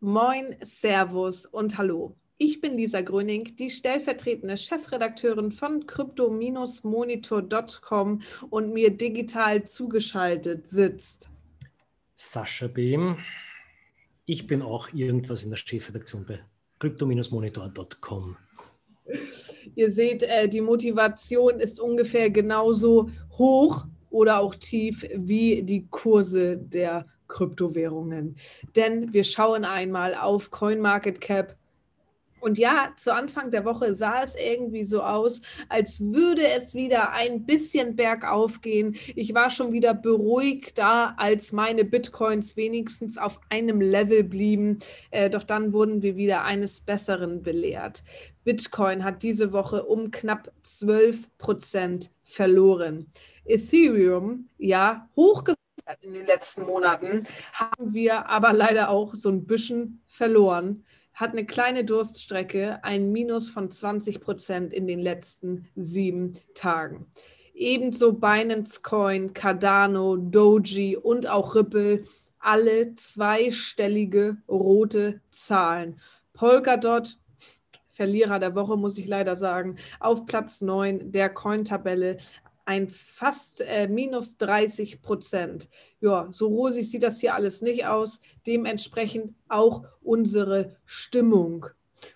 Moin, Servus und Hallo. Ich bin Lisa Gröning, die stellvertretende Chefredakteurin von crypto-monitor.com und mir digital zugeschaltet sitzt. Sascha Behm. Ich bin auch irgendwas in der Chefredaktion bei crypto-monitor.com. Ihr seht, äh, die Motivation ist ungefähr genauso hoch oder auch tief wie die Kurse der Kryptowährungen. Denn wir schauen einmal auf CoinMarketCap. Und ja, zu Anfang der Woche sah es irgendwie so aus, als würde es wieder ein bisschen bergauf gehen. Ich war schon wieder beruhigter, als meine Bitcoins wenigstens auf einem Level blieben. Äh, doch dann wurden wir wieder eines Besseren belehrt. Bitcoin hat diese Woche um knapp 12 Prozent verloren. Ethereum, ja, hochgefahren in den letzten Monaten, haben wir aber leider auch so ein bisschen verloren. Hat eine kleine Durststrecke, ein Minus von 20 Prozent in den letzten sieben Tagen. Ebenso Binance Coin, Cardano, Doji und auch Ripple, alle zweistellige rote Zahlen. Polkadot Verlierer der Woche, muss ich leider sagen, auf Platz 9 der Coin-Tabelle ein fast äh, minus 30 Prozent. Ja, so rosig sieht das hier alles nicht aus. Dementsprechend auch unsere Stimmung.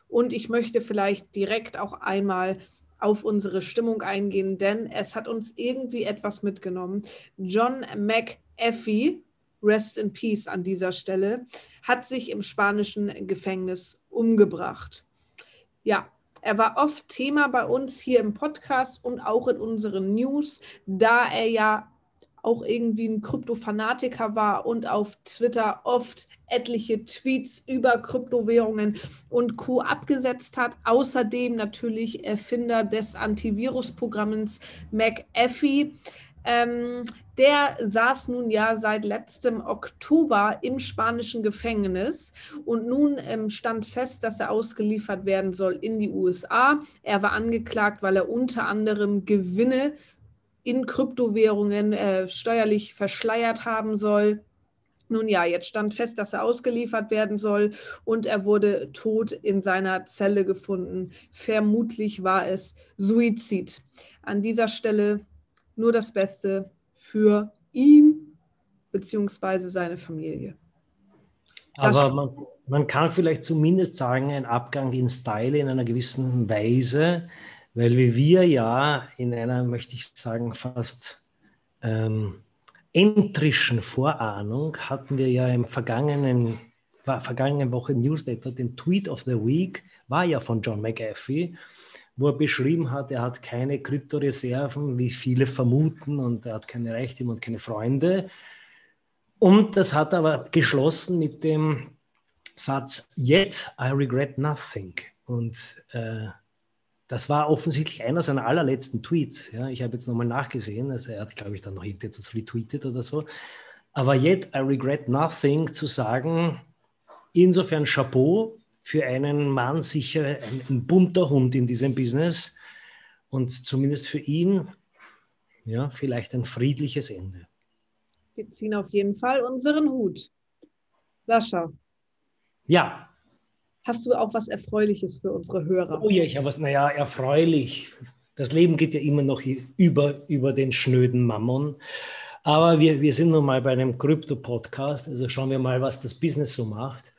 Und ich möchte vielleicht direkt auch einmal auf unsere Stimmung eingehen, denn es hat uns irgendwie etwas mitgenommen. John McAfee, Rest in Peace an dieser Stelle, hat sich im spanischen Gefängnis umgebracht. Ja, er war oft Thema bei uns hier im Podcast und auch in unseren News, da er ja auch irgendwie ein Kryptofanatiker war und auf Twitter oft etliche Tweets über Kryptowährungen und Co. abgesetzt hat. Außerdem natürlich Erfinder des Antivirusprogramms McAfee. Ähm, der saß nun ja seit letztem Oktober im spanischen Gefängnis und nun ähm, stand fest, dass er ausgeliefert werden soll in die USA. Er war angeklagt, weil er unter anderem Gewinne in Kryptowährungen äh, steuerlich verschleiert haben soll. Nun ja, jetzt stand fest, dass er ausgeliefert werden soll und er wurde tot in seiner Zelle gefunden. Vermutlich war es Suizid. An dieser Stelle nur das Beste für ihn bzw. seine Familie. Aber man, man, kann vielleicht zumindest sagen, ein Abgang in Style in einer gewissen Weise, weil wir ja in einer, möchte ich sagen, fast ähm, entrischen Vorahnung hatten wir ja im vergangenen, vergangenen Woche im Newsletter den Tweet of the Week, war ja von John McAfee wo er beschrieben hat, er hat keine Kryptoreserven, wie viele vermuten, und er hat keine Reichtümer und keine Freunde. Und das hat aber geschlossen mit dem Satz, Yet I regret nothing. Und äh, das war offensichtlich einer seiner allerletzten Tweets. Ja, ich habe jetzt nochmal nachgesehen, also er hat, glaube ich, dann noch irgendetwas retweetet oder so. Aber Yet I regret nothing zu sagen, insofern Chapeau, für einen Mann sicher ein, ein bunter Hund in diesem Business und zumindest für ihn ja, vielleicht ein friedliches Ende. Wir ziehen auf jeden Fall unseren Hut. Sascha. Ja. Hast du auch was Erfreuliches für unsere Hörer? Oh ja, ich habe was, naja, erfreulich. Das Leben geht ja immer noch über, über den schnöden Mammon. Aber wir, wir sind nun mal bei einem Krypto-Podcast, also schauen wir mal, was das Business so macht.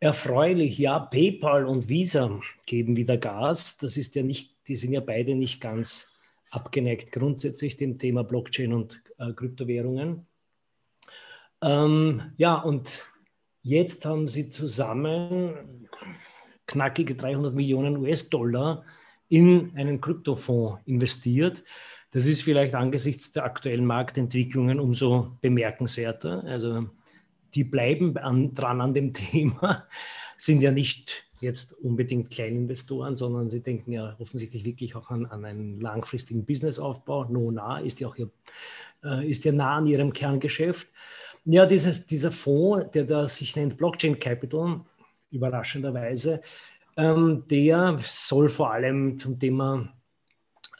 Erfreulich, ja, PayPal und Visa geben wieder Gas. Das ist ja nicht, die sind ja beide nicht ganz abgeneigt grundsätzlich dem Thema Blockchain und äh, Kryptowährungen. Ähm, ja, und jetzt haben sie zusammen knackige 300 Millionen US-Dollar in einen Kryptofonds investiert. Das ist vielleicht angesichts der aktuellen Marktentwicklungen umso bemerkenswerter. Also die bleiben an, dran an dem Thema, sind ja nicht jetzt unbedingt Kleininvestoren, sondern sie denken ja offensichtlich wirklich auch an, an einen langfristigen Businessaufbau. Nona ist ja auch hier, äh, ist ja nah an ihrem Kerngeschäft. Ja, dieses, dieser Fonds, der da sich nennt Blockchain Capital, überraschenderweise, ähm, der soll vor allem zum Thema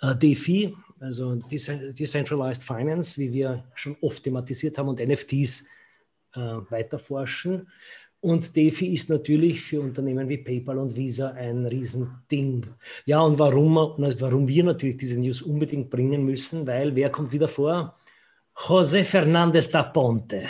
äh, DeFi, also Decentralized Finance, wie wir schon oft thematisiert haben, und NFTs weiterforschen. Und DeFi ist natürlich für Unternehmen wie PayPal und Visa ein Riesending. Ja, und warum, warum wir natürlich diese News unbedingt bringen müssen, weil wer kommt wieder vor? José Fernández da Ponte,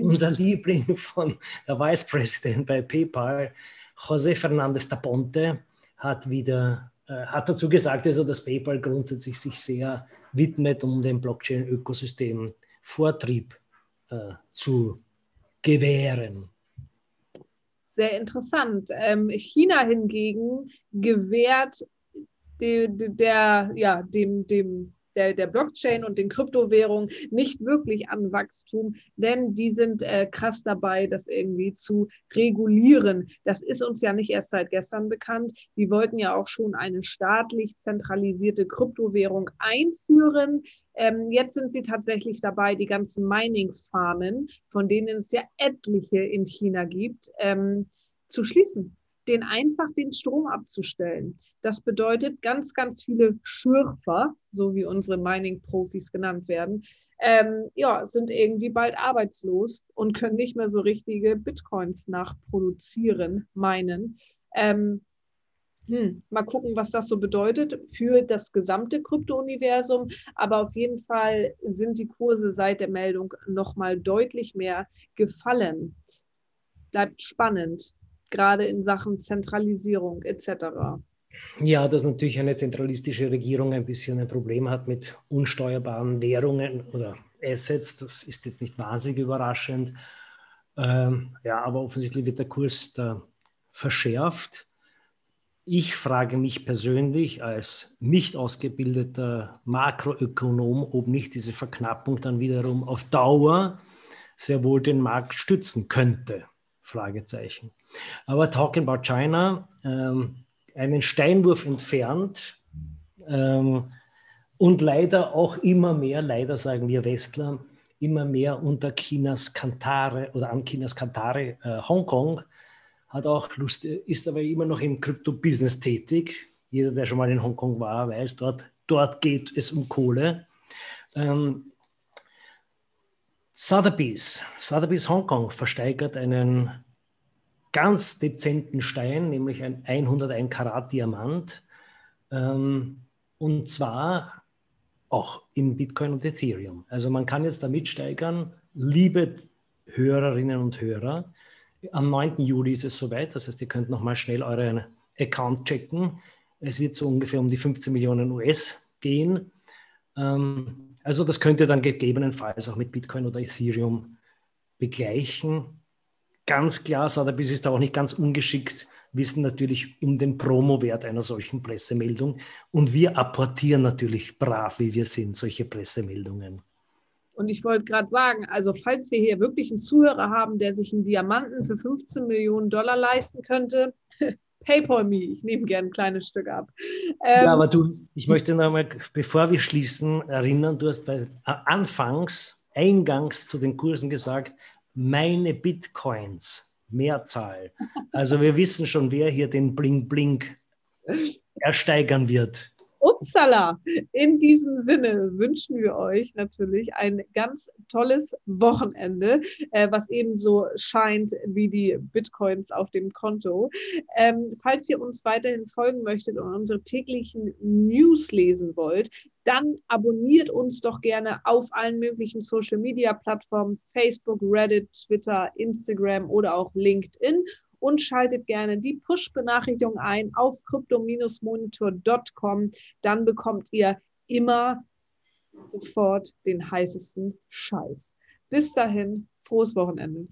unser Liebling von der Vice President bei PayPal. José Fernández da Ponte hat wieder äh, hat dazu gesagt, also dass PayPal grundsätzlich sich sehr widmet, um dem Blockchain-Ökosystem Vortrieb äh, zu gewähren. Sehr interessant. Ähm, China hingegen gewährt de, de, der, ja, dem, dem der, der Blockchain und den Kryptowährungen nicht wirklich an Wachstum, denn die sind äh, krass dabei, das irgendwie zu regulieren. Das ist uns ja nicht erst seit gestern bekannt. Die wollten ja auch schon eine staatlich zentralisierte Kryptowährung einführen. Ähm, jetzt sind sie tatsächlich dabei, die ganzen Mining-Farmen, von denen es ja etliche in China gibt, ähm, zu schließen den einfach den Strom abzustellen. Das bedeutet, ganz, ganz viele Schürfer, so wie unsere Mining-Profis genannt werden, ähm, ja, sind irgendwie bald arbeitslos und können nicht mehr so richtige Bitcoins nachproduzieren, meinen. Ähm, hm, mal gucken, was das so bedeutet für das gesamte Krypto-Universum. Aber auf jeden Fall sind die Kurse seit der Meldung nochmal deutlich mehr gefallen. Bleibt spannend gerade in Sachen Zentralisierung etc. Ja, dass natürlich eine zentralistische Regierung ein bisschen ein Problem hat mit unsteuerbaren Währungen oder Assets, das ist jetzt nicht wahnsinnig überraschend. Ähm, ja, aber offensichtlich wird der Kurs da verschärft. Ich frage mich persönlich als nicht ausgebildeter Makroökonom, ob nicht diese Verknappung dann wiederum auf Dauer sehr wohl den Markt stützen könnte. Fragezeichen. Aber talking about China, ähm, einen Steinwurf entfernt ähm, und leider auch immer mehr, leider sagen wir Westler, immer mehr unter Chinas Kantare oder an Chinas Kantare äh, Hongkong hat auch Lust, ist aber immer noch im Krypto-Business tätig. Jeder, der schon mal in Hongkong war, weiß, dort, dort geht es um Kohle. Ähm, Sotheby's, Sotheby's Hongkong versteigert einen ganz dezenten Stein, nämlich ein 101 Karat Diamant. Ähm, und zwar auch in Bitcoin und Ethereum. Also man kann jetzt damit steigern, liebe Hörerinnen und Hörer, am 9. Juli ist es soweit, das heißt, ihr könnt nochmal schnell euren Account checken. Es wird so ungefähr um die 15 Millionen US gehen. Ähm, also das könnt ihr dann gegebenenfalls auch mit Bitcoin oder Ethereum begleichen. Ganz klar, Sotheby's ist da auch nicht ganz ungeschickt, wissen natürlich um den Promowert einer solchen Pressemeldung. Und wir apportieren natürlich brav, wie wir sind, solche Pressemeldungen. Und ich wollte gerade sagen, also falls wir hier wirklich einen Zuhörer haben, der sich einen Diamanten für 15 Millionen Dollar leisten könnte, PayPal me, ich nehme gerne ein kleines Stück ab. Ähm, ja, aber du, ich möchte noch mal, bevor wir schließen, erinnern, du hast bei, anfangs, eingangs zu den Kursen gesagt, meine Bitcoins, Mehrzahl. Also wir wissen schon, wer hier den Bling Bling ersteigern wird. Upsala! In diesem Sinne wünschen wir euch natürlich ein ganz tolles Wochenende, äh, was ebenso scheint wie die Bitcoins auf dem Konto. Ähm, falls ihr uns weiterhin folgen möchtet und unsere täglichen News lesen wollt, dann abonniert uns doch gerne auf allen möglichen Social Media Plattformen, Facebook, Reddit, Twitter, Instagram oder auch LinkedIn und schaltet gerne die Push-Benachrichtigung ein auf crypto-monitor.com. Dann bekommt ihr immer sofort den heißesten Scheiß. Bis dahin, frohes Wochenende.